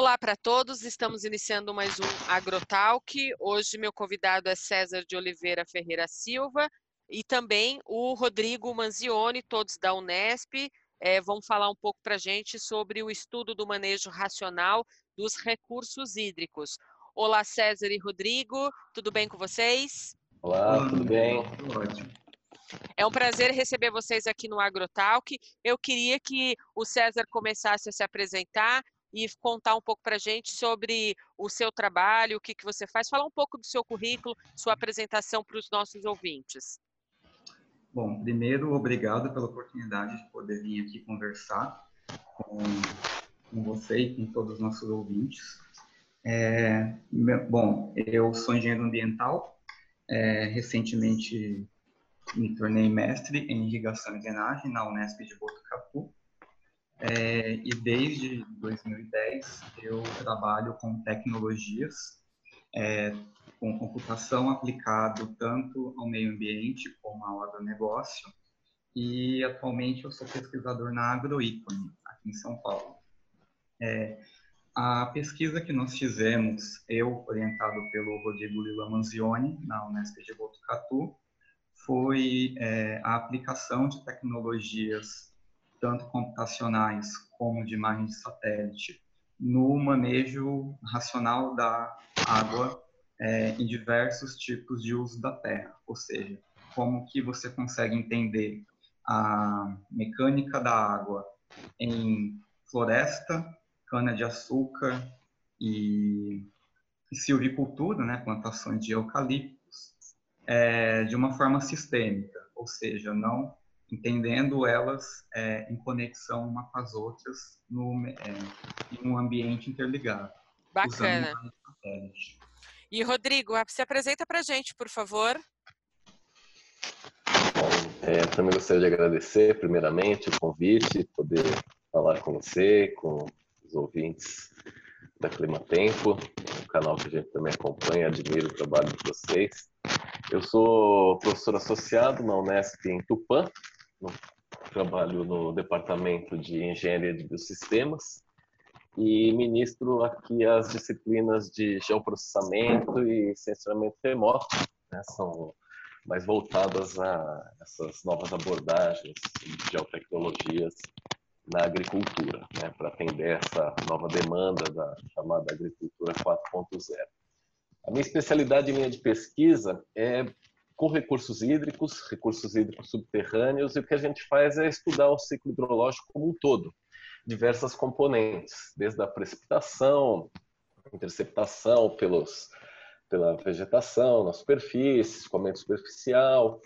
Olá para todos, estamos iniciando mais um AgroTalk. Hoje meu convidado é César de Oliveira Ferreira Silva e também o Rodrigo Manzioni, todos da Unesp, é, vão falar um pouco para a gente sobre o estudo do manejo racional dos recursos hídricos. Olá César e Rodrigo, tudo bem com vocês? Olá, tudo bem? Ótimo. É um prazer receber vocês aqui no AgroTalk. Eu queria que o César começasse a se apresentar e contar um pouco para a gente sobre o seu trabalho, o que, que você faz, falar um pouco do seu currículo, sua apresentação para os nossos ouvintes. Bom, primeiro, obrigado pela oportunidade de poder vir aqui conversar com, com você e com todos os nossos ouvintes. É, bom, eu sou engenheiro ambiental, é, recentemente me tornei mestre em irrigação e drenagem na Unesp de Botucatu, é, e desde 2010 eu trabalho com tecnologias, é, com computação aplicado tanto ao meio ambiente como ao agronegócio. E atualmente eu sou pesquisador na Agroícone, aqui em São Paulo. É, a pesquisa que nós fizemos, eu orientado pelo Rodrigo Lila Manzioni, na Unesp de Botucatu, foi é, a aplicação de tecnologias tanto computacionais como de imagem de satélite, no manejo racional da água é, em diversos tipos de uso da terra, ou seja, como que você consegue entender a mecânica da água em floresta, cana-de-açúcar e, silvicultura, né, plantações de eucaliptos, é, de uma forma sistêmica, ou seja, não entendendo elas é, em conexão uma com as outras no, é, em um ambiente interligado. Bacana. E Rodrigo, se apresenta para a gente, por favor. É, também gostaria de agradecer, primeiramente, o convite, poder falar com você, com os ouvintes da Clima Tempo, um canal que a gente também acompanha, admiro o trabalho de vocês. Eu sou professor associado na Unesp em Tupã, no, trabalho no Departamento de Engenharia de Biosistemas e ministro aqui as disciplinas de geoprocessamento e sensoramento remoto, né, são mais voltadas a essas novas abordagens de geotecnologias na agricultura, né, para atender essa nova demanda da chamada agricultura 4.0. A minha especialidade linha de pesquisa é com recursos hídricos, recursos hídricos subterrâneos, e o que a gente faz é estudar o ciclo hidrológico como um todo, diversas componentes, desde a precipitação, interceptação pelos, pela vegetação na superfície, escoamento superficial,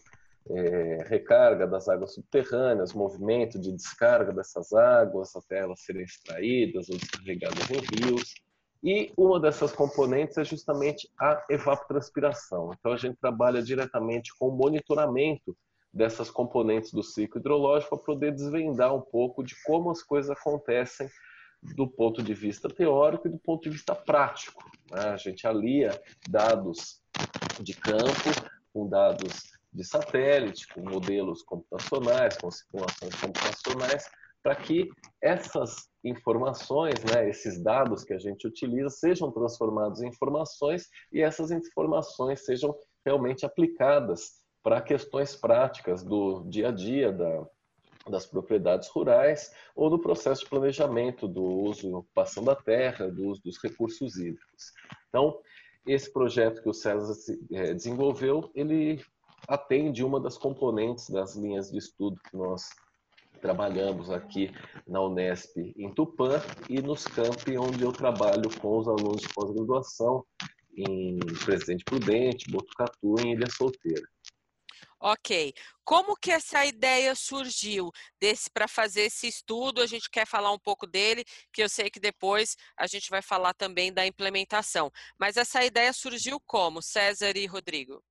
é, recarga das águas subterrâneas, movimento de descarga dessas águas até elas serem extraídas ou descarregadas em rios, e uma dessas componentes é justamente a evapotranspiração. Então, a gente trabalha diretamente com o monitoramento dessas componentes do ciclo hidrológico para poder desvendar um pouco de como as coisas acontecem do ponto de vista teórico e do ponto de vista prático. Né? A gente alia dados de campo com dados de satélite, com modelos computacionais, com simulações computacionais, para que essas informações, né, esses dados que a gente utiliza, sejam transformados em informações e essas informações sejam realmente aplicadas para questões práticas do dia a dia da, das propriedades rurais ou no processo de planejamento do uso e ocupação da terra, do uso dos recursos hídricos. Então, esse projeto que o César é, desenvolveu, ele atende uma das componentes das linhas de estudo que nós trabalhamos aqui na Unesp em Tupã e nos campi onde eu trabalho com os alunos de pós-graduação em Presidente Prudente, Botucatu e Ilha Solteira. Ok. Como que essa ideia surgiu desse para fazer esse estudo? A gente quer falar um pouco dele, que eu sei que depois a gente vai falar também da implementação. Mas essa ideia surgiu como, César e Rodrigo?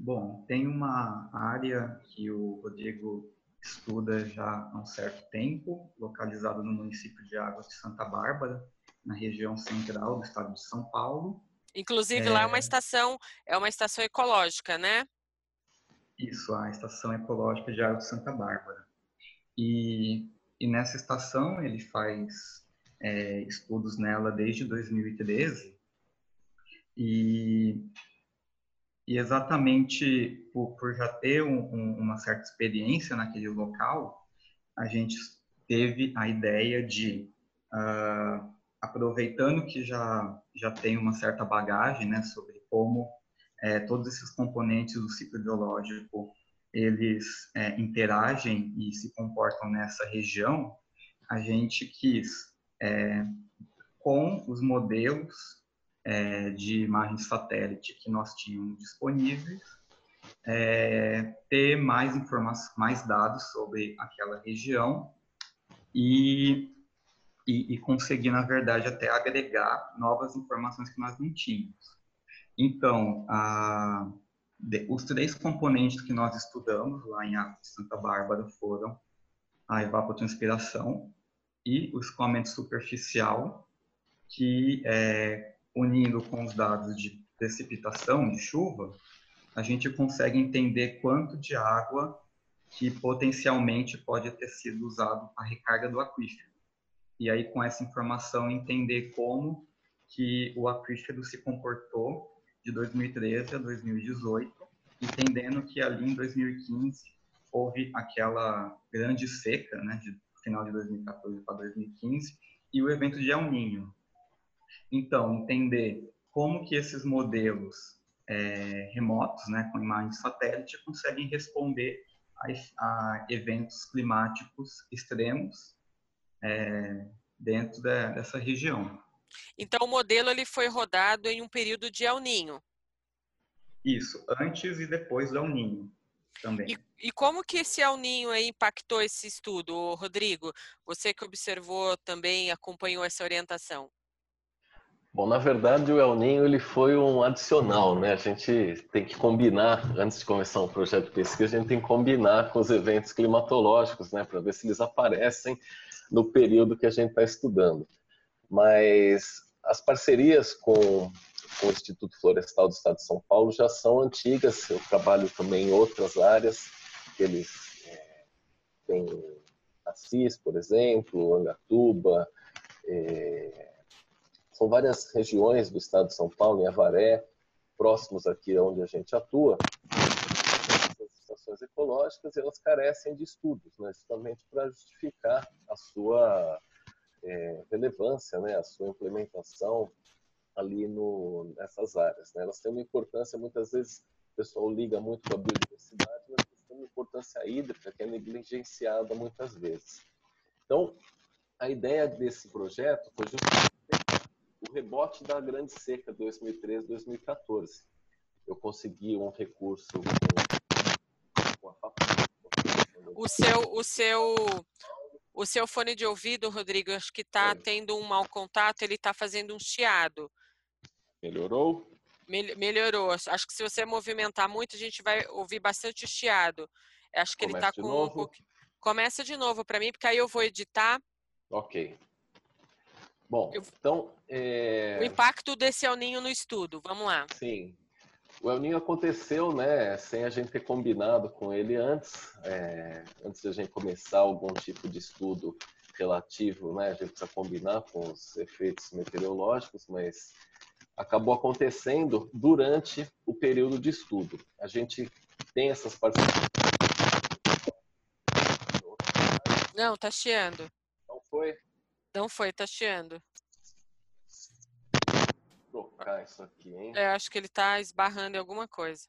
Bom, tem uma área que o Rodrigo estuda já há um certo tempo, localizada no município de Águas de Santa Bárbara, na região central do estado de São Paulo. Inclusive é... lá é uma estação, é uma estação ecológica, né? Isso, a estação ecológica de Águas de Santa Bárbara. E e nessa estação ele faz é, estudos nela desde 2013 e, e exatamente por, por já ter um, um, uma certa experiência naquele local, a gente teve a ideia de, uh, aproveitando que já, já tem uma certa bagagem né, sobre como é, todos esses componentes do ciclo biológico eles é, interagem e se comportam nessa região, a gente quis, é, com os modelos é, de imagens satélite que nós tínhamos disponíveis, é, ter mais informações, mais dados sobre aquela região e, e, e, conseguir, na verdade, até agregar novas informações que nós não tínhamos. Então, a, de, os três componentes que nós estudamos lá em Santa Bárbara foram a evapotranspiração e o escoamento superficial, que é, unindo com os dados de precipitação, de chuva, a gente consegue entender quanto de água que potencialmente pode ter sido usado para recarga do aquífero. E aí, com essa informação, entender como que o aquífero se comportou de 2013 a 2018, entendendo que ali em 2015 houve aquela grande seca, né, de final de 2014 para 2015, e o evento de El Ninho. Então, entender como que esses modelos é, remotos, né, com imagens de satélite, conseguem responder a, a eventos climáticos extremos é, dentro de, dessa região. Então, o modelo ele foi rodado em um período de El Ninho. Isso, antes e depois do El Ninho também. E, e como que esse El Ninho impactou esse estudo, Rodrigo? Você que observou também, acompanhou essa orientação. Bom, na verdade o El Ninho ele foi um adicional, né? A gente tem que combinar, antes de começar um projeto de pesquisa, a gente tem que combinar com os eventos climatológicos, né? Para ver se eles aparecem no período que a gente está estudando. Mas as parcerias com, com o Instituto Florestal do Estado de São Paulo já são antigas. Eu trabalho também em outras áreas. Eles é, têm Assis, por exemplo, Angatuba. É, são várias regiões do Estado de São Paulo, em Avaré, próximos aqui onde a gente atua. Essas estações ecológicas elas carecem de estudos, né, justamente para justificar a sua é, relevância, né, a sua implementação ali no, nessas áreas. Né? Elas têm uma importância, muitas vezes o pessoal liga muito para a biodiversidade, mas elas têm uma importância hídrica que é negligenciada muitas vezes. Então, a ideia desse projeto foi justamente o rebote da grande seca 2013-2014. Eu consegui um recurso com, com a FAPESP. O seu, o seu o seu fone de ouvido, Rodrigo, acho que está tendo um mau contato, ele está fazendo um chiado. Melhorou? melhorou. Acho que se você movimentar muito, a gente vai ouvir bastante chiado. Acho que Começa ele está com novo. um. Começa de novo para mim, porque aí eu vou editar. Ok. Bom, eu... então. É... O impacto desse El Ninho no estudo. Vamos lá. Sim. O El Ninho aconteceu, né, sem a gente ter combinado com ele antes, é, antes de a gente começar algum tipo de estudo relativo, né, a gente precisa combinar com os efeitos meteorológicos, mas acabou acontecendo durante o período de estudo. A gente tem essas parcerias. Não, tá chiando. Não foi? Tá chiando trocar isso aqui, hein? É, acho que ele tá esbarrando em alguma coisa.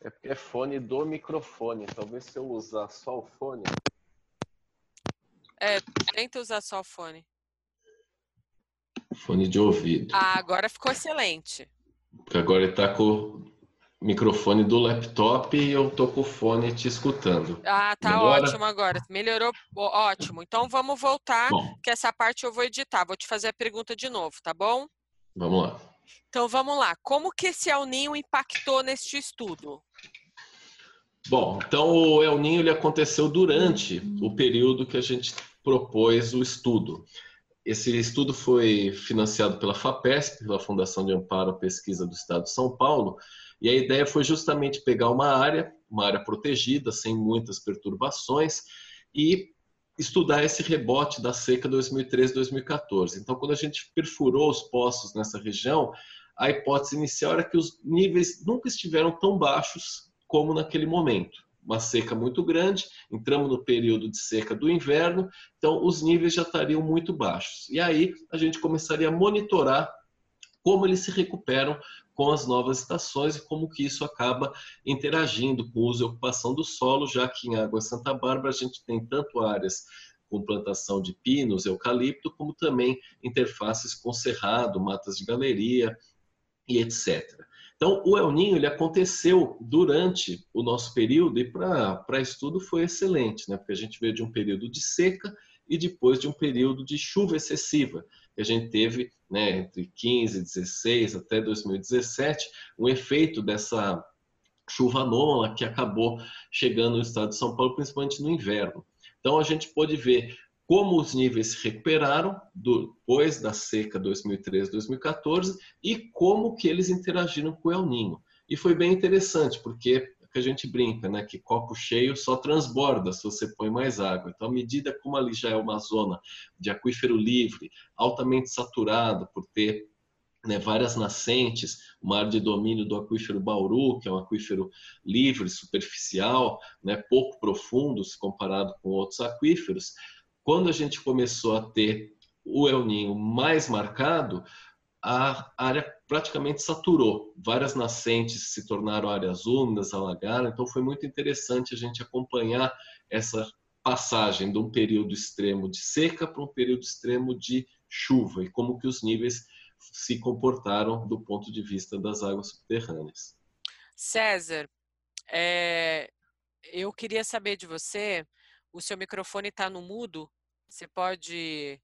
É porque é fone do microfone. Talvez se eu usar só o fone. É, tenta usar só o fone. Fone de ouvido. Ah, agora ficou excelente. Porque agora ele tá com microfone do laptop e eu tô com o fone te escutando. Ah, tá Melhora? ótimo agora. Melhorou, ótimo. Então vamos voltar, bom. que essa parte eu vou editar. Vou te fazer a pergunta de novo, tá bom? Vamos lá. Então vamos lá. Como que esse El Ninho impactou neste estudo? Bom, então o El Ninho ele aconteceu durante o período que a gente propôs o estudo. Esse estudo foi financiado pela FAPESP, pela Fundação de Amparo à Pesquisa do Estado de São Paulo, e a ideia foi justamente pegar uma área, uma área protegida, sem muitas perturbações, e estudar esse rebote da seca 2013-2014. Então, quando a gente perfurou os poços nessa região, a hipótese inicial era que os níveis nunca estiveram tão baixos como naquele momento. Uma seca muito grande, entramos no período de seca do inverno, então os níveis já estariam muito baixos. E aí a gente começaria a monitorar como eles se recuperam com as novas estações e como que isso acaba interagindo com o uso e ocupação do solo, já que em Água Santa Bárbara a gente tem tanto áreas com plantação de pinos, eucalipto, como também interfaces com cerrado, matas de galeria, e etc. Então, o El Ninho ele aconteceu durante o nosso período e para estudo foi excelente, né? porque a gente veio de um período de seca e depois de um período de chuva excessiva, que a gente teve né, entre 15, 16 até 2017, um efeito dessa chuva anômala que acabou chegando no estado de São Paulo, principalmente no inverno. Então, a gente pôde ver como os níveis se recuperaram depois da seca 2013-2014 e como que eles interagiram com o El Ninho. E foi bem interessante, porque que a gente brinca, né, que copo cheio só transborda se você põe mais água. Então, à medida como ali já é uma zona de aquífero livre, altamente saturado por ter né, várias nascentes, uma área de domínio do aquífero Bauru, que é um aquífero livre, superficial, né, pouco profundo se comparado com outros aquíferos, quando a gente começou a ter o El Ninho mais marcado, a área praticamente saturou. Várias nascentes se tornaram áreas úmidas, alagaram. Então foi muito interessante a gente acompanhar essa passagem de um período extremo de seca para um período extremo de chuva e como que os níveis se comportaram do ponto de vista das águas subterrâneas. César, é, eu queria saber de você, o seu microfone está no mudo, você pode.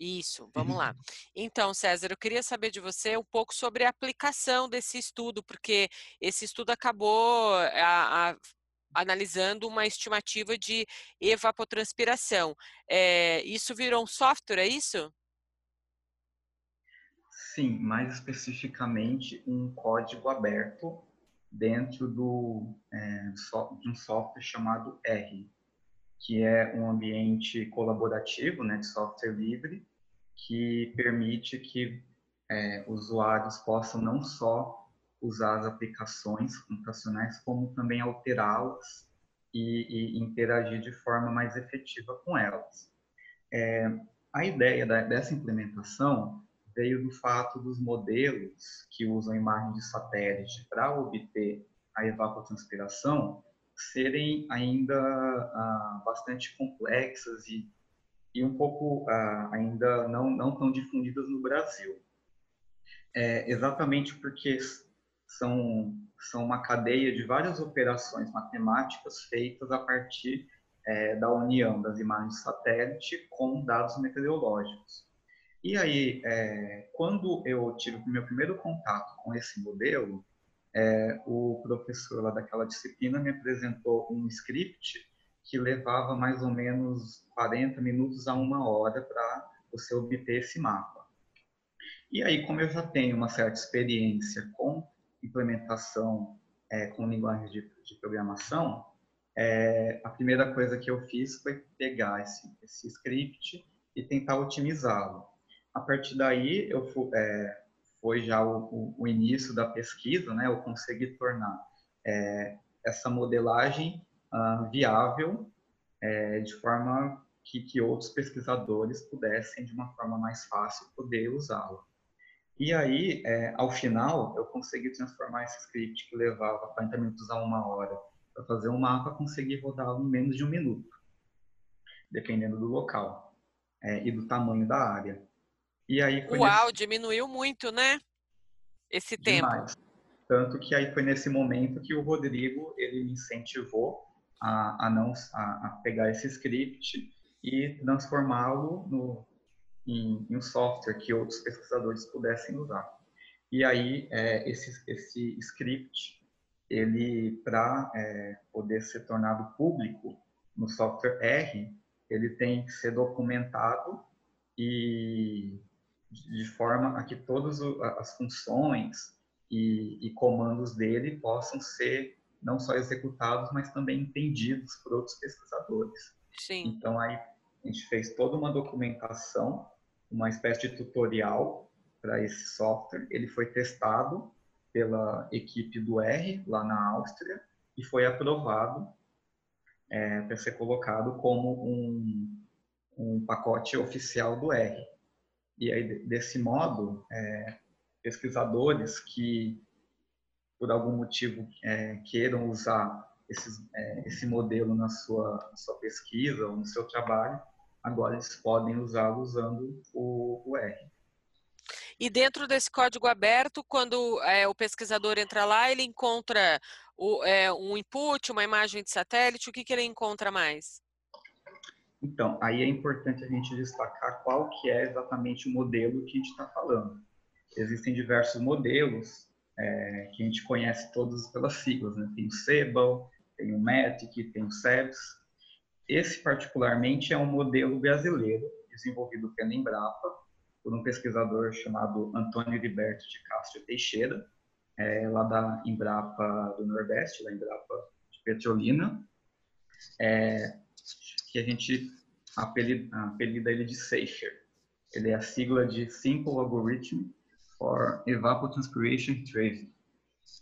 Isso, vamos lá. Então, César, eu queria saber de você um pouco sobre a aplicação desse estudo, porque esse estudo acabou a, a, analisando uma estimativa de evapotranspiração. É, isso virou um software, é isso? Sim, mais especificamente um código aberto dentro do, é, de um software chamado R, que é um ambiente colaborativo, né, de software livre, que permite que é, usuários possam não só usar as aplicações computacionais, como também alterá-las e, e, interagir de forma mais efetiva com elas. É, a ideia da, dessa implementação veio do fato dos modelos que usam imagem de satélite para obter a evapotranspiração serem ainda ah, bastante complexas e, e um pouco ah, ainda não, não tão difundidas no Brasil. É, exatamente porque são, são uma cadeia de várias operações matemáticas feitas a partir é, da união das imagens satélite com dados meteorológicos. E aí, é, quando eu tive o meu primeiro contato com esse modelo, é, o professor lá daquela disciplina me apresentou um script que levava mais ou menos 40 minutos a uma hora para você obter esse mapa. E aí, como eu já tenho uma certa experiência com implementação é, com linguagem de, de programação, é, a primeira coisa que eu fiz foi pegar esse, esse script e tentar otimizá-lo. A partir daí, eu fui, é, foi já o, o, o início da pesquisa, né, eu consegui tornar é, essa modelagem uh, viável é, de forma que, que outros pesquisadores pudessem, de uma forma mais fácil, poder usá-la. E aí, é, ao final, eu consegui transformar esse script que levava 40 minutos a uma hora para fazer um mapa, consegui rodá-lo em menos de um minuto, dependendo do local é, e do tamanho da área. E aí Uau, nesse... diminuiu muito, né? Esse Demais. tempo. Tanto que aí foi nesse momento que o Rodrigo ele me incentivou a, a não a, a, pegar esse script e transformá-lo em, em, um software que outros pesquisadores pudessem usar. E aí é, esse esse script ele para é, poder ser tornado público no software R ele tem que ser documentado e de forma a que todas as funções e, e, comandos dele possam ser não só executados, mas também entendidos por outros pesquisadores. Sim. Então aí a gente fez toda uma documentação, uma espécie de tutorial para esse software. Ele foi testado pela equipe do R, lá na Áustria, e foi aprovado é, para ser colocado como um, um pacote oficial do R. E aí, desse modo, é, pesquisadores que, por algum motivo, é, queiram usar esses, é, esse modelo na sua, na sua pesquisa ou no seu trabalho, agora eles podem usá-lo usando o, o R. E dentro desse código aberto, quando é, o pesquisador entra lá, ele encontra o, é, um input, uma imagem de satélite, o que, que ele encontra mais? Então, aí é importante a gente destacar qual que é exatamente o modelo que a gente está falando. Existem diversos modelos é, que a gente conhece todos pelas siglas, né? Tem o Sebel, tem o METIC, tem o SEBS. Esse, particularmente, é um modelo brasileiro, desenvolvido pela Embrapa, por um pesquisador chamado Antônio Heriberto de Castro Teixeira, é, lá da Embrapa do Nordeste, da Embrapa de Petrolina. É, que a gente apelida, apelida ele de SAFER. Ele é a sigla de Simple Algorithm for Evapotranspiration Tracing,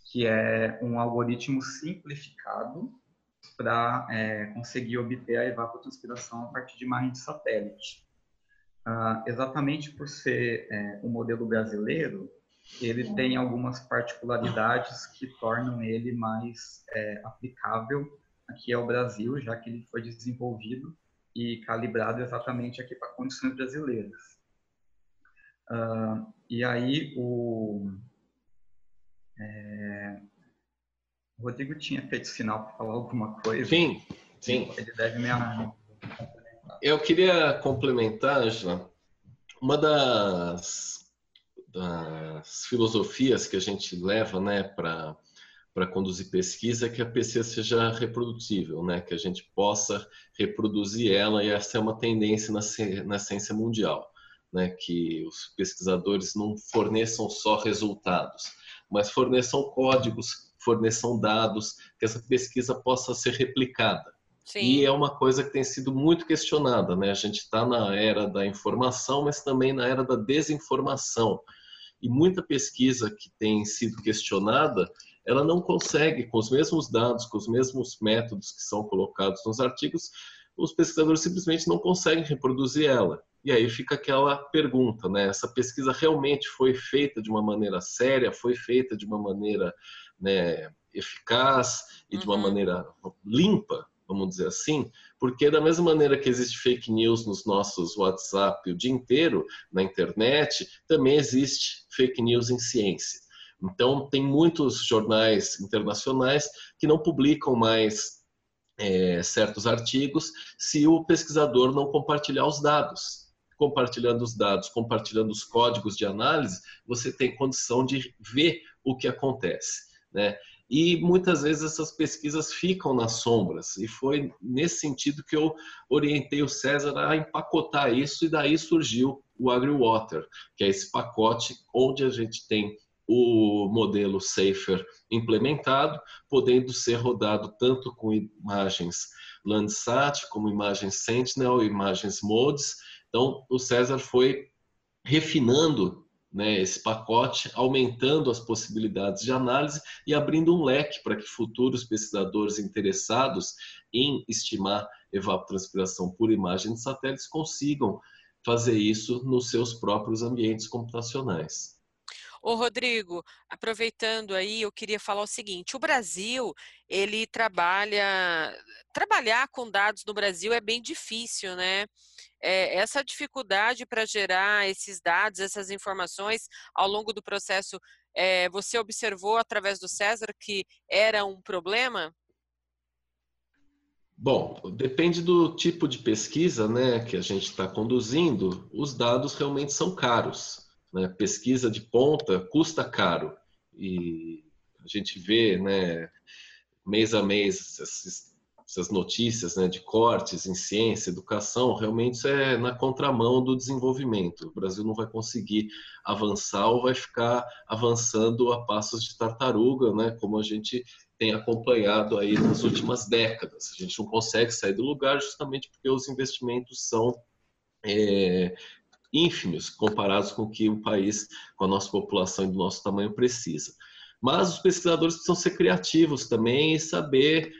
que é um algoritmo simplificado para é, conseguir obter a evapotranspiração a partir de imagem de satélite. Ah, exatamente por ser é, um modelo brasileiro, ele tem algumas particularidades que tornam ele mais é, aplicável aqui ao Brasil, já que ele foi desenvolvido e calibrado exatamente aqui para condições brasileiras. Uh, e aí o, é, o Rodrigo tinha feito sinal para falar alguma coisa. Sim, sim. Ele deve me. Eu queria complementar, Angela, uma das, das filosofias que a gente leva né, para para conduzir pesquisa é que a pesquisa seja reprodutível, né? que a gente possa reproduzir ela, e essa é uma tendência na, na ciência mundial, né? que os pesquisadores não forneçam só resultados, mas forneçam códigos, forneçam dados, que essa pesquisa possa ser replicada. Sim. E é uma coisa que tem sido muito questionada, né? A gente está na era da informação, mas também na era da desinformação. E muita pesquisa que tem sido questionada ela não consegue, com os mesmos dados, com os mesmos métodos que são colocados nos artigos, os pesquisadores simplesmente não conseguem reproduzir ela. E aí fica aquela pergunta, né? Essa pesquisa realmente foi feita de uma maneira séria, foi feita de uma maneira né, eficaz e uhum. de uma uhum. maneira limpa, vamos dizer assim? Porque da mesma maneira que existe fake news nos nossos WhatsApp o dia inteiro, na internet, também existe fake news em ciência. Então, tem muitos jornais internacionais que não publicam mais é, certos artigos se o pesquisador não compartilhar os dados. Compartilhando os dados, compartilhando os códigos de análise, você tem condição de ver o que acontece. Né? E muitas vezes essas pesquisas ficam nas sombras, e foi nesse sentido que eu orientei o César a empacotar isso, e daí surgiu o AgriWater, que é esse pacote onde a gente tem o modelo Safer implementado, podendo ser rodado tanto com imagens Landsat, como imagens Sentinel, imagens MODES. Então, o César foi refinando né, esse pacote, aumentando as possibilidades de análise e abrindo um leque para que futuros pesquisadores interessados em estimar evapotranspiração por imagem de satélites consigam fazer isso nos seus próprios ambientes computacionais. Ô, Rodrigo, aproveitando aí, eu queria falar o seguinte: o Brasil, ele trabalha. Trabalhar com dados no Brasil é bem difícil, né? É, essa dificuldade para gerar esses dados, essas informações ao longo do processo, é, você observou através do César que era um problema? Bom, depende do tipo de pesquisa né, que a gente está conduzindo, os dados realmente são caros. Né? Pesquisa de ponta custa caro e a gente vê, né, mês a mês, essas, essas notícias né, de cortes em ciência, educação, realmente isso é na contramão do desenvolvimento. O Brasil não vai conseguir avançar ou vai ficar avançando a passos de tartaruga, né, como a gente tem acompanhado aí nas últimas décadas. A gente não consegue sair do lugar justamente porque os investimentos são é, ínfimos comparados com o que o país, com a nossa população e do nosso tamanho, precisa. Mas os pesquisadores precisam ser criativos também e saber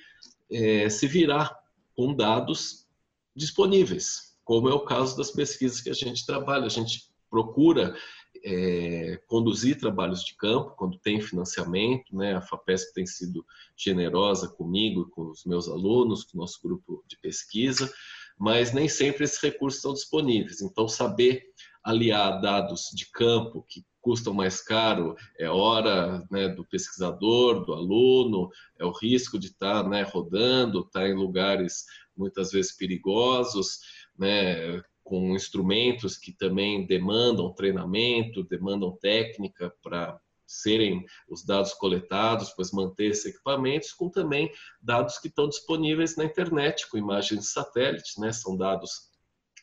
é, se virar com dados disponíveis, como é o caso das pesquisas que a gente trabalha. A gente procura é, conduzir trabalhos de campo quando tem financiamento, né? A FAPESP tem sido generosa comigo, com os meus alunos, com o nosso grupo de pesquisa, mas nem sempre esses recursos estão disponíveis. Então, saber aliar dados de campo que custam mais caro, é hora né, do pesquisador, do aluno, é o risco de estar né, rodando, estar em lugares muitas vezes perigosos, né, com instrumentos que também demandam treinamento, demandam técnica para serem os dados coletados, pois manter esses equipamentos, com também dados que estão disponíveis na internet, com imagens de satélite, né? São dados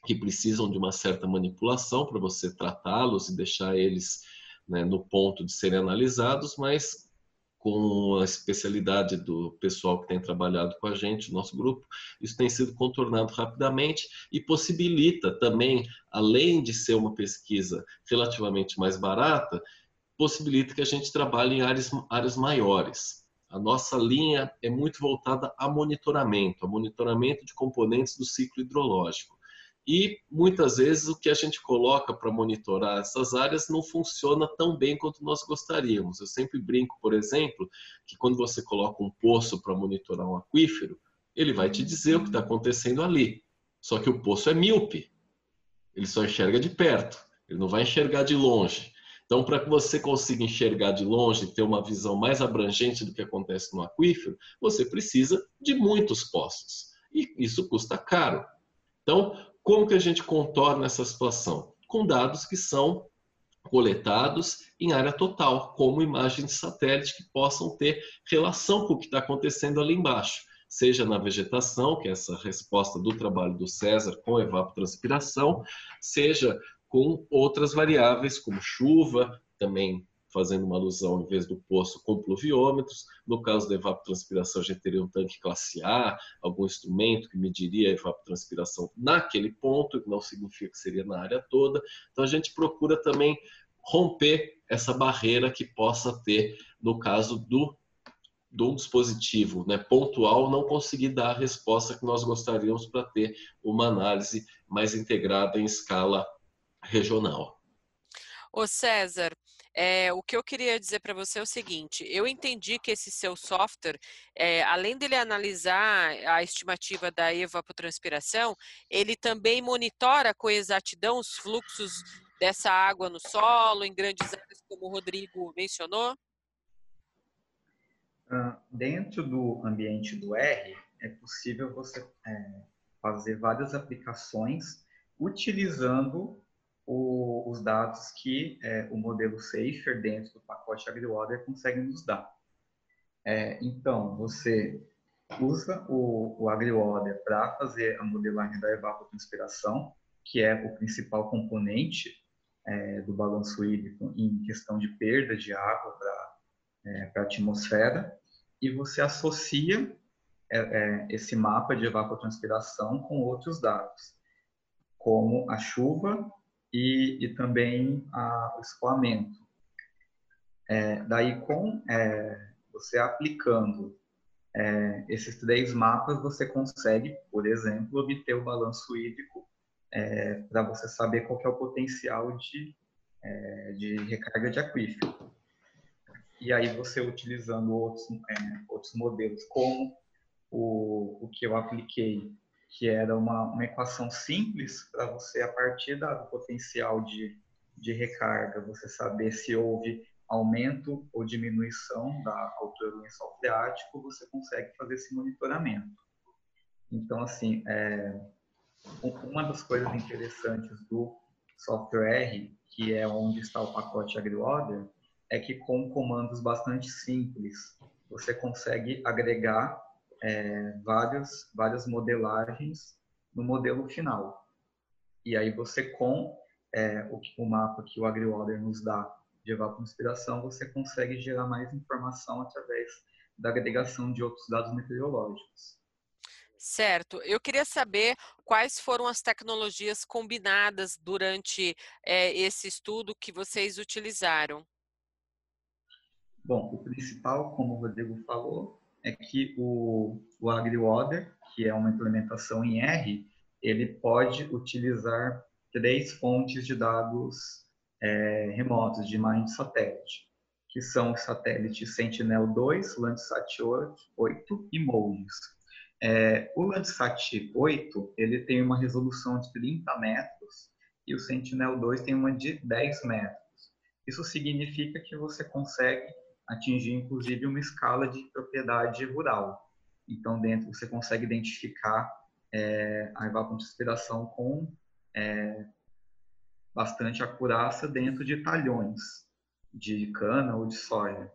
que precisam de uma certa manipulação para você tratá-los e deixar eles né, no ponto de serem analisados, mas com a especialidade do pessoal que tem trabalhado com a gente, nosso grupo, isso tem sido contornado rapidamente e possibilita também, além de ser uma pesquisa relativamente mais barata, possibilita que a gente trabalhe em áreas, áreas maiores. A nossa linha é muito voltada a monitoramento, a monitoramento de componentes do ciclo hidrológico. E muitas vezes o que a gente coloca para monitorar essas áreas não funciona tão bem quanto nós gostaríamos. Eu sempre brinco, por exemplo, que quando você coloca um poço para monitorar um aquífero, ele vai te dizer o que está acontecendo ali. Só que o poço é míope, ele só enxerga de perto, ele não vai enxergar de longe. Então, para que você consiga enxergar de longe ter uma visão mais abrangente do que acontece no aquífero, você precisa de muitos poços. E isso custa caro. Então, como que a gente contorna essa situação? Com dados que são coletados em área total, como imagens de satélite que possam ter relação com o que está acontecendo ali embaixo, seja na vegetação, que é essa resposta do trabalho do César com evapotranspiração, seja com outras variáveis como chuva, também fazendo uma alusão, em vez do poço, com pluviômetros. No caso da evapotranspiração, a gente teria um tanque classe A, algum instrumento que mediria a evapotranspiração naquele ponto, que não significa que seria na área toda. Então, a gente procura também romper essa barreira que possa ter no caso do um dispositivo né, pontual não conseguir dar a resposta que nós gostaríamos para ter uma análise mais integrada em escala regional. Ô César, é, o que eu queria dizer para você é o seguinte: eu entendi que esse seu software, é, além dele analisar a estimativa da evapotranspiração, ele também monitora com exatidão os fluxos dessa água no solo, em grandes áreas, como o Rodrigo mencionou? Uh, dentro do ambiente do R, é possível você é, fazer várias aplicações utilizando o, os dados que é, o modelo Safer dentro do pacote AgriWater consegue nos dar. É, então, você usa o, o AgriWater para fazer a modelagem da evapotranspiração, que é o principal componente é, do balanço hídrico em questão de perda de água para é, a atmosfera, e você associa é, é, esse mapa de evapotranspiração com outros dados, como a chuva e, e também a, o escoamento. É, daí, com é, você aplicando é, esses três mapas, você consegue, por exemplo, obter o balanço hídrico é, para você saber qual é o potencial de, é, de recarga de aquífero. E aí você utilizando outros, é, outros modelos, como o, o que eu apliquei que era uma, uma equação simples para você, a partir do potencial de, de recarga, você saber se houve aumento ou diminuição da altura do lençol freático, você consegue fazer esse monitoramento. Então, assim, é, uma das coisas interessantes do software, que é onde está o pacote AgriOrder, é que com comandos bastante simples, você consegue agregar é, vários, várias modelagens no modelo final. E aí você, com é, o, o, mapa que o AgriWater nos dá de evapotranspiração, você consegue gerar mais informação através da agregação de outros dados meteorológicos. Certo. Eu queria saber quais foram as tecnologias combinadas durante é, esse estudo que vocês utilizaram. Bom, o principal, como o Rodrigo falou, é que o, o AgriWater, que é uma implementação em R, ele pode utilizar três fontes de dados é, remotos, de imagem de satélite, que são o satélite Sentinel-2, Landsat 8 e MODIS. É, o Landsat 8 ele tem uma resolução de 30 metros e o Sentinel-2 tem uma de 10 metros. Isso significa que você consegue atingir, inclusive, uma escala de propriedade rural. Então, dentro você consegue identificar é, a evapotranspiração com é, bastante acurácia dentro de talhões de cana ou de soja.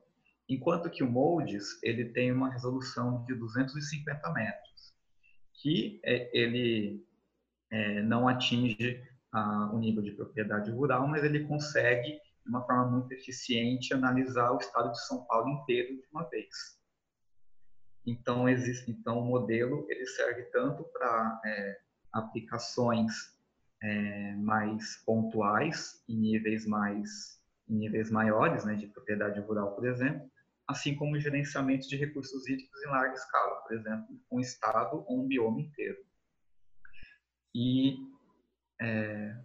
Enquanto que o MOLDES ele tem uma resolução de 250 metros, que é, ele é, não atinge a, o nível de propriedade rural, mas ele consegue de uma forma muito eficiente, analisar o estado de São Paulo inteiro de uma vez. Então, existe, então o modelo ele serve tanto para é, aplicações é, mais pontuais, em níveis mais em níveis maiores, né, de propriedade rural, por exemplo, assim como gerenciamento de recursos hídricos em larga escala, por exemplo, um estado ou um bioma inteiro. E é,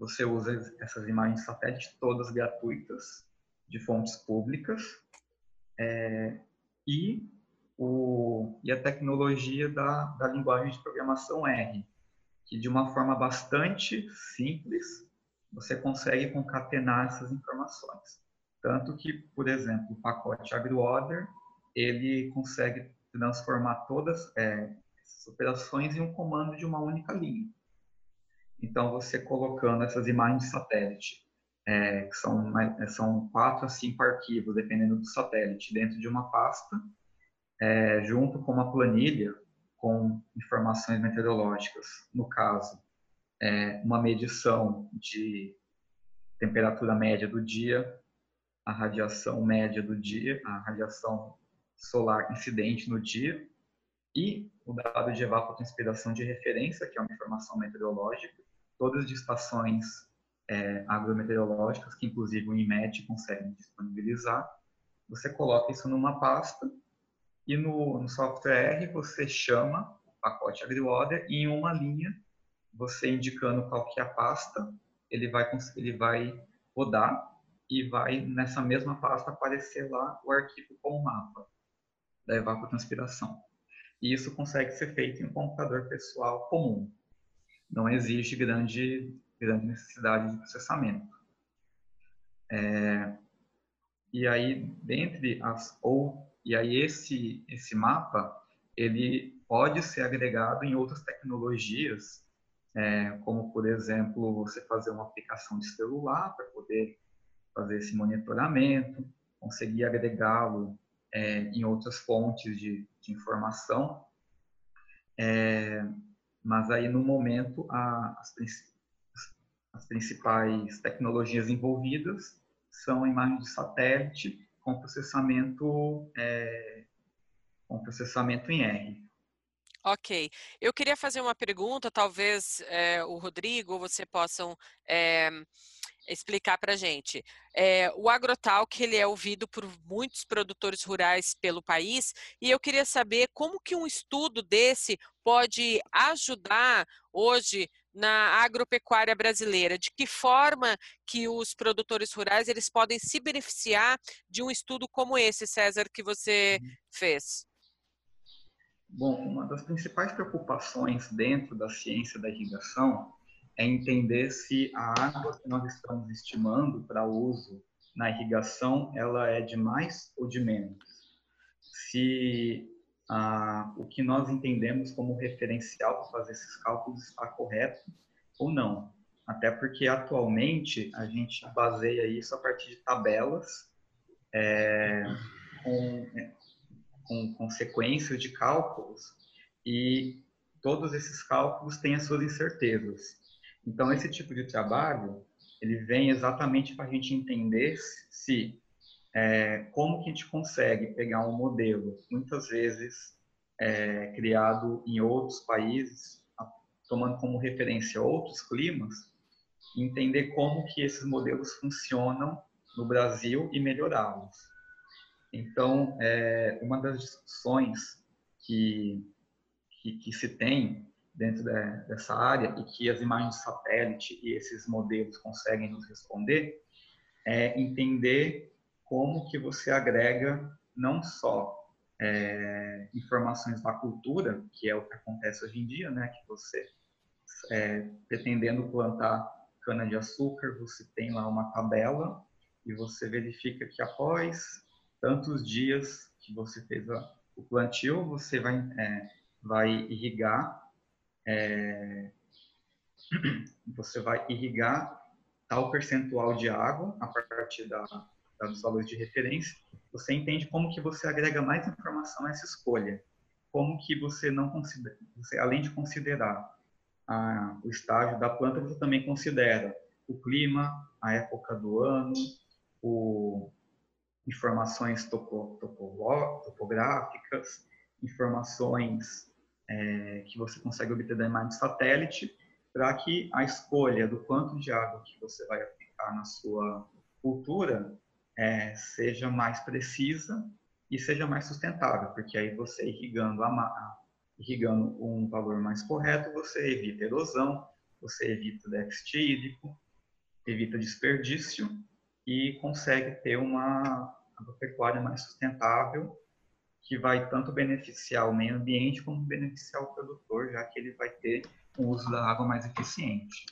você usa essas imagens satélite todas gratuitas, de fontes públicas, é, e, o, e a tecnologia da, da linguagem de programação R, que de uma forma bastante simples, você consegue concatenar essas informações. Tanto que, por exemplo, o pacote AgriOrder, ele consegue transformar todas é, essas operações em um comando de uma única linha. Então, você colocando essas imagens satélite, é, que são, é, são quatro a cinco arquivos, dependendo do satélite, dentro de uma pasta, é, junto com uma planilha com informações meteorológicas. No caso, é, uma medição de temperatura média do dia, a radiação média do dia, a radiação solar incidente no dia, e o dado de evapotranspiração de referência, que é uma informação meteorológica, todas de estações é, agrometeorológicas, que inclusive o IMET consegue disponibilizar. Você coloca isso numa pasta e no, no software R você chama o pacote AgriWorder e em uma linha, você indicando qual que é a pasta, ele vai, ele vai rodar e vai nessa mesma pasta aparecer lá o arquivo com o mapa da evapotranspiração. E isso consegue ser feito em um computador pessoal comum não exige grande, grande necessidade de processamento. É, e aí, dentre as ou e aí esse esse mapa ele pode ser agregado em outras tecnologias, é, como por exemplo você fazer uma aplicação de celular para poder fazer esse monitoramento, conseguir agregá-lo é, em outras fontes de, de informação. É, mas aí no momento a, as, as, principais tecnologias envolvidas são imagens de satélite com processamento é, com processamento em R. Ok. Eu queria fazer uma pergunta, talvez é, o Rodrigo ou você possam é, explicar para a gente. É, o Agrotalk ele é ouvido por muitos produtores rurais pelo país e eu queria saber como que um estudo desse pode ajudar hoje na agropecuária brasileira? De que forma que os produtores rurais eles podem se beneficiar de um estudo como esse, César, que você uhum. fez? Bom, uma das principais preocupações dentro da ciência da irrigação é entender se a água que nós estamos estimando para uso na irrigação ela é de mais ou de menos. Se ah, o que nós entendemos como referencial para fazer esses cálculos está correto ou não. Até porque atualmente a gente baseia isso a partir de tabelas é, com, com, com sequências de cálculos e todos esses cálculos têm as suas incertezas. Então, esse tipo de trabalho, ele vem exatamente para a gente entender se é, como que a gente consegue pegar um modelo, muitas vezes é, criado em outros países, tomando como referência outros climas, entender como que esses modelos funcionam no Brasil e melhorá-los. Então, é, uma das discussões que, que, que se tem dentro de, dessa área e que as imagens de satélite e esses modelos conseguem nos responder é entender como que você agrega não só é, informações da cultura, que é o que acontece hoje em dia, né, que você é, pretendendo plantar cana de açúcar, você tem lá uma tabela e você verifica que após tantos dias que você fez o plantio, você vai, é, vai irrigar, é, você vai irrigar tal percentual de água a partir da, dos valores de referência. Você entende como que você agrega mais informação a essa escolha, como que você não considera, você além de considerar a, o estágio da planta, você também considera o clima, a época do ano, o, informações topo, topo, topográficas, informações é, que você consegue obter da imagem satélite, para que a escolha do quanto de água que você vai aplicar na sua cultura é, seja mais precisa e seja mais sustentável, porque aí você irrigando, a, irrigando um valor mais correto, você evita erosão, você evita déficit hídrico, evita desperdício e consegue ter uma agropecuária mais sustentável, que vai tanto beneficiar o meio ambiente como beneficiar o produtor, já que ele vai ter um uso da água mais eficiente.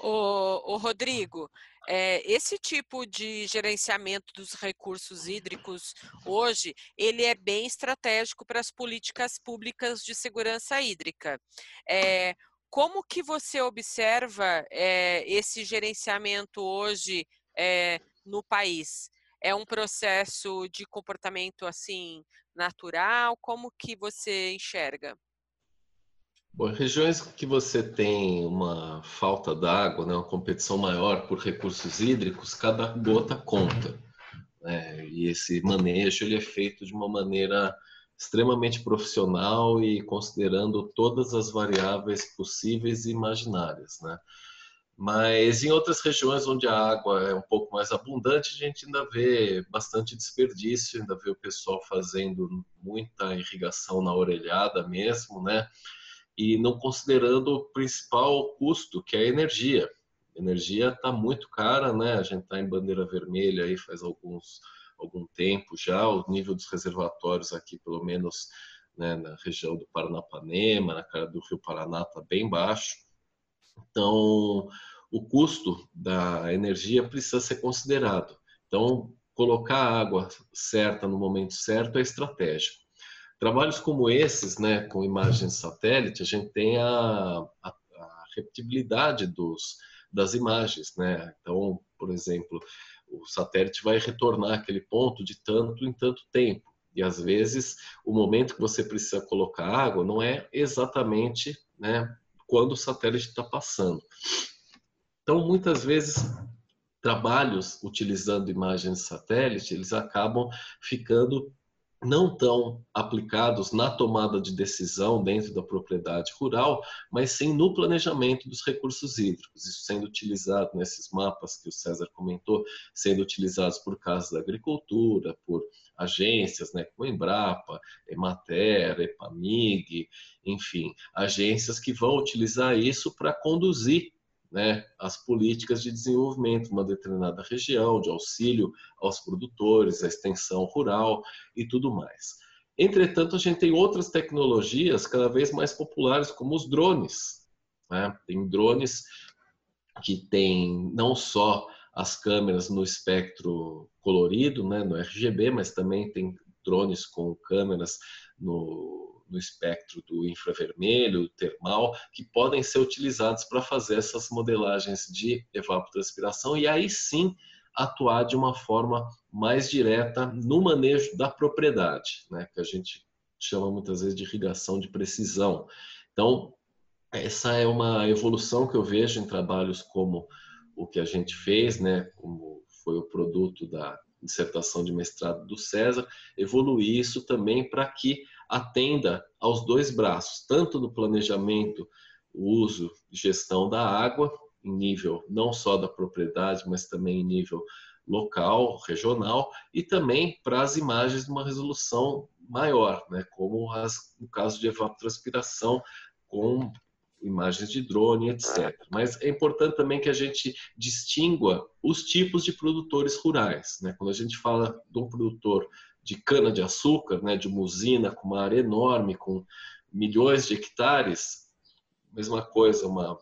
O, Rodrigo, é, esse tipo de gerenciamento dos recursos hídricos hoje, ele é bem estratégico para as políticas públicas de segurança hídrica. É, como que você observa é, esse gerenciamento hoje é, no país? É um processo de comportamento assim natural? Como que você enxerga? Bom, regiões que você tem uma falta d'água, né, uma competição maior por recursos hídricos, cada gota conta. Né? E esse manejo ele é feito de uma maneira extremamente profissional e considerando todas as variáveis possíveis e imaginárias. Né? Mas em outras regiões onde a água é um pouco mais abundante, a gente ainda vê bastante desperdício, ainda vê o pessoal fazendo muita irrigação na orelhada mesmo, né? E não considerando o principal custo, que é a energia. A energia está muito cara, né? A gente está em bandeira vermelha aí faz alguns algum tempo já. O nível dos reservatórios aqui, pelo menos né, na região do Paranapanema, na cara do Rio Paraná, está bem baixo. Então, o custo da energia precisa ser considerado. Então, colocar a água certa no momento certo é estratégico. Trabalhos como esses, né, com imagens satélite, a gente tem a, a, a repetibilidade dos, das imagens, né? Então, por exemplo, o satélite vai retornar aquele ponto de tanto em tanto tempo. E às vezes o momento que você precisa colocar água não é exatamente né, quando o satélite está passando. Então, muitas vezes, trabalhos utilizando imagens satélite, eles acabam ficando não tão aplicados na tomada de decisão dentro da propriedade rural, mas sim no planejamento dos recursos hídricos, isso sendo utilizado nesses mapas que o César comentou, sendo utilizados por casas da agricultura, por agências, né, como Embrapa, Emater, Epamig, enfim, agências que vão utilizar isso para conduzir né, as políticas de desenvolvimento de uma determinada região, de auxílio aos produtores, a extensão rural e tudo mais. Entretanto, a gente tem outras tecnologias cada vez mais populares, como os drones. Né? Tem drones que têm não só as câmeras no espectro colorido, né, no RGB, mas também tem drones com câmeras no no espectro do infravermelho, termal, que podem ser utilizados para fazer essas modelagens de evapotranspiração e aí sim atuar de uma forma mais direta no manejo da propriedade, né, que a gente chama muitas vezes de irrigação de precisão. Então, essa é uma evolução que eu vejo em trabalhos como o que a gente fez, né, como foi o produto da dissertação de mestrado do César, evoluir isso também para que atenda aos dois braços, tanto no planejamento, uso e gestão da água, em nível não só da propriedade, mas também em nível local, regional, e também para as imagens de uma resolução maior, né, como as, no caso de evapotranspiração, com imagens de drone, etc. Mas é importante também que a gente distingua os tipos de produtores rurais. Né? Quando a gente fala de um produtor de cana-de-açúcar, né, de uma usina com uma área enorme, com milhões de hectares, mesma coisa, uma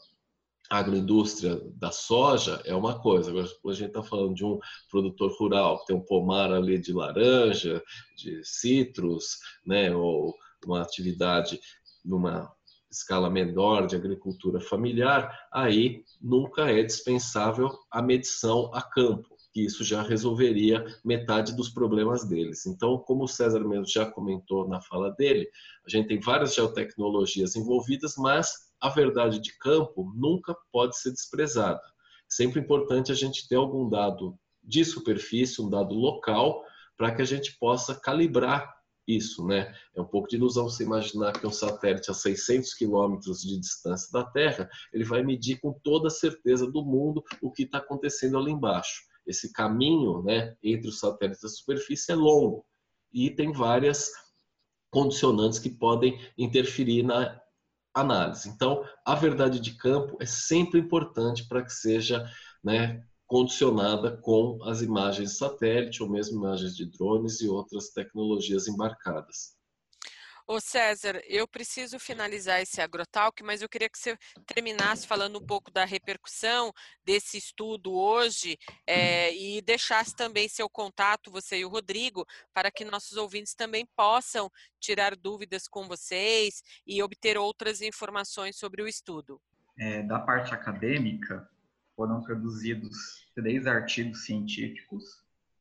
agroindústria da soja é uma coisa. Agora, a gente está falando de um produtor rural que tem um pomar ali de laranja, de citros, né, ou uma atividade numa escala menor de agricultura familiar, aí nunca é dispensável a medição a campo, que isso já resolveria metade dos problemas deles. Então, como o César mesmo já comentou na fala dele, a gente tem várias geotecnologias envolvidas, mas a verdade de campo nunca pode ser desprezada. Sempre importante a gente ter algum dado de superfície, um dado local, para que a gente possa calibrar isso, né? É um pouco de ilusão você imaginar que um satélite a 600 quilômetros de distância da Terra, ele vai medir com toda a certeza do mundo o que está acontecendo ali embaixo. Esse caminho, né, entre os satélites e a superfície é longo e tem várias condicionantes que podem interferir na análise. Então, a verdade de campo é sempre importante para que seja, né, condicionada com as imagens de satélite ou mesmo imagens de drones e outras tecnologias embarcadas. Ô César, eu preciso finalizar esse agrotalk, mas eu queria que você terminasse falando um pouco da repercussão desse estudo hoje é, e deixasse também seu contato, você e o Rodrigo, para que nossos ouvintes também possam tirar dúvidas com vocês e obter outras informações sobre o estudo. É, da parte acadêmica, foram produzidos três artigos científicos.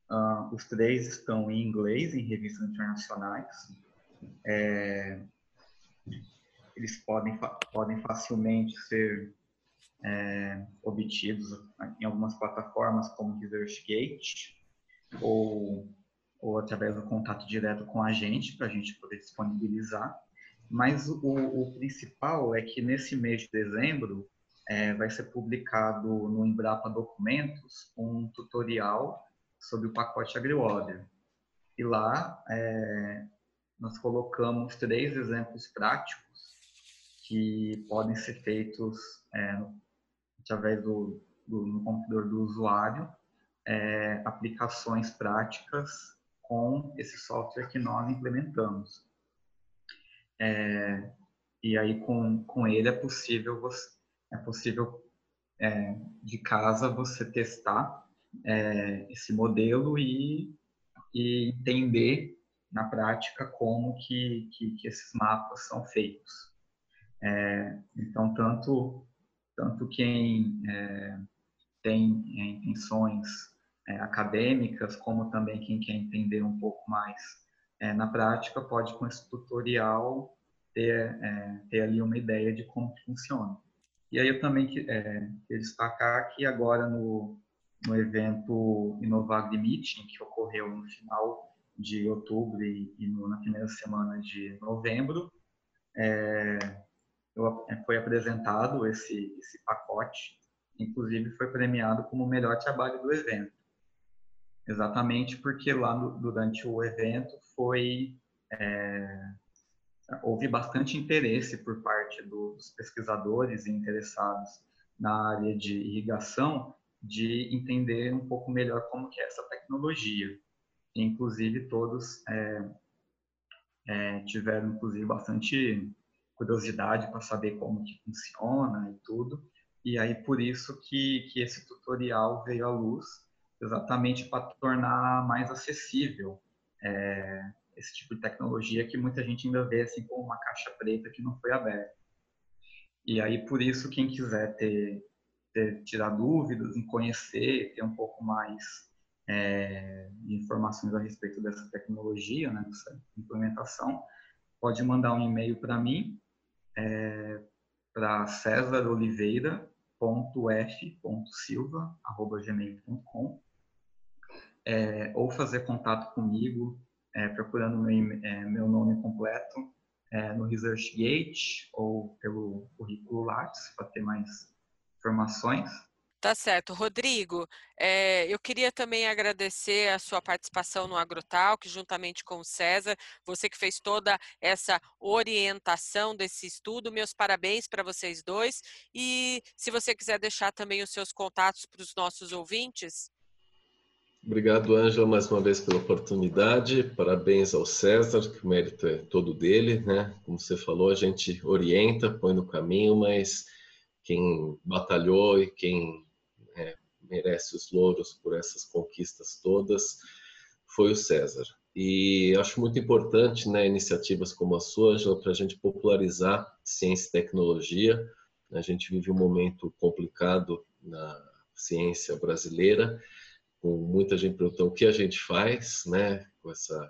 Uh, os três estão em inglês, em revistas internacionais. É, eles podem, podem facilmente ser é, obtidos em algumas plataformas como ResearchGate ou, ou através do contato direto com a gente para a gente poder disponibilizar. Mas o, o principal é que nesse mês de dezembro é, vai ser publicado no Embrapa Documentos um tutorial sobre o pacote AgriWater. E lá é, nós colocamos três exemplos práticos que podem ser feitos é, através do, do, no computador do usuário, é, aplicações práticas com esse software que nós implementamos. É, e aí com, com ele é possível você, é possível é, de casa você testar é, esse modelo e, e, entender na prática como que, que, que esses mapas são feitos. É, então, tanto, tanto quem é, tem é, intenções é, acadêmicas, como também quem quer entender um pouco mais na prática, pode com esse tutorial ter, ter ali uma ideia de como funciona. E aí eu também é, queria destacar que agora no, no evento Inovar Meeting, que ocorreu no final de outubro e, e no, na primeira semana de novembro, é, eu, é, foi apresentado esse, esse pacote, inclusive foi premiado como o melhor trabalho do evento. Exatamente porque lá no, durante o evento foi é, houve bastante interesse por parte dos pesquisadores e interessados na área de irrigação de entender um pouco melhor como que é essa tecnologia. Inclusive, todos é, é, tiveram, inclusive, bastante curiosidade para saber como que funciona e tudo. E aí, por isso que, que esse tutorial veio à luz, exatamente para tornar mais acessível é, esse tipo de tecnologia que muita gente ainda vê assim como uma caixa preta que não foi aberta. E aí, por isso, quem quiser ter, ter tirar dúvidas, em conhecer, ter um pouco mais é, informações a respeito dessa tecnologia, né, dessa implementação, pode mandar um e-mail para mim, é, para cesaroliveira.f.silva.gmail.com é, ou fazer contato comigo, é, procurando meu, é, meu nome completo é, no ResearchGate ou pelo currículo Lattes, para ter mais informações. Tá certo. Rodrigo, é, eu queria também agradecer a sua participação no AgroTalk, juntamente com o César, você que fez toda essa orientação desse estudo. Meus parabéns para vocês dois. E se você quiser deixar também os seus contatos para os nossos ouvintes. Obrigado, Ângela, mais uma vez pela oportunidade. Parabéns ao César, que o mérito é todo dele, né? Como você falou, a gente orienta, põe no caminho, mas quem batalhou e quem merece os louros por essas conquistas todas foi o César. E acho muito importante né, iniciativas como a sua, para a gente popularizar ciência e tecnologia. A gente vive um momento complicado na ciência brasileira, com muita gente perguntando o que a gente faz, né, com essa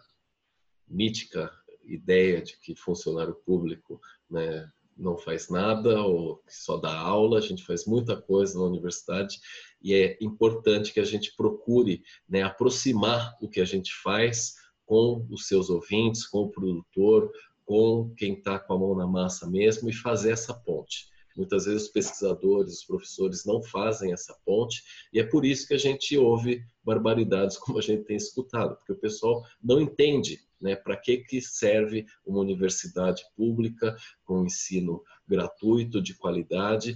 mítica ideia de que funcionário público né, não faz nada ou só dá aula, a gente faz muita coisa na universidade e é importante que a gente procure né, aproximar o que a gente faz com os seus ouvintes, com o produtor, com quem está com a mão na massa mesmo e fazer essa ponte. Muitas vezes os pesquisadores, os professores não fazem essa ponte e é por isso que a gente ouve barbaridades como a gente tem escutado, porque o pessoal não entende né, para que, que serve uma universidade pública com ensino gratuito, de qualidade,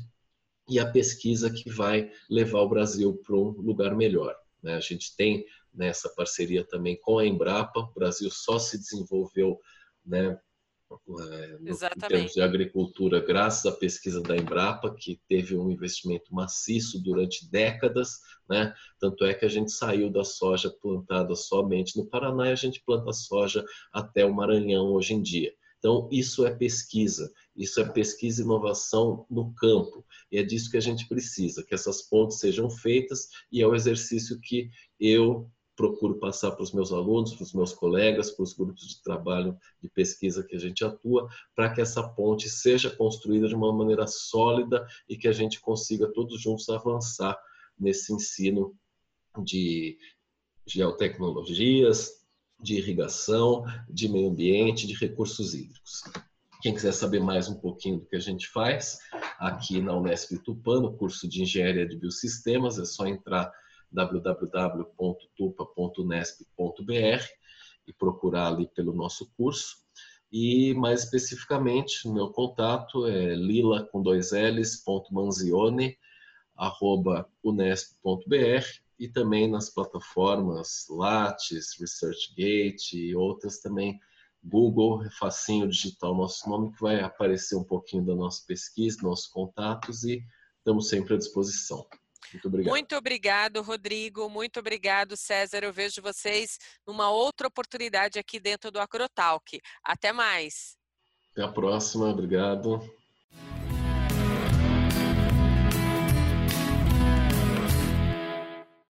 e a pesquisa que vai levar o Brasil para um lugar melhor. Né? A gente tem nessa parceria também com a Embrapa, o Brasil só se desenvolveu né, é, no, em termos de agricultura, graças à pesquisa da Embrapa, que teve um investimento maciço durante décadas, né? Tanto é que a gente saiu da soja plantada somente no Paraná e a gente planta soja até o Maranhão hoje em dia. Então, isso é pesquisa, isso é pesquisa e inovação no campo. E é disso que a gente precisa, que essas pontes sejam feitas e é o exercício que eu procuro passar para os meus alunos, para os meus colegas, para os grupos de trabalho de pesquisa que a gente atua, para que essa ponte seja construída de uma maneira sólida e que a gente consiga todos juntos avançar nesse ensino de geotecnologias, de irrigação, de meio ambiente, de recursos hídricos. Quem quiser saber mais um pouquinho do que a gente faz, aqui na Unesp Tupã, no curso de Engenharia de Biosistemas, é só entrar www.tupa.nesp.br e procurar ali pelo nosso curso. E mais especificamente, meu contato é lila com dois L's, ponto manzione, arroba unesp.br e também nas plataformas Lattes, ResearchGate e outras também. Google, facinho digitar o nosso nome que vai aparecer um pouquinho da nossa pesquisa, nossos contatos e estamos sempre à disposição. Muito obrigado. Muito obrigado, Rodrigo. Muito obrigado, César. Eu vejo vocês numa outra oportunidade aqui dentro do Acrotalk. Até mais. Até a próxima. Obrigado.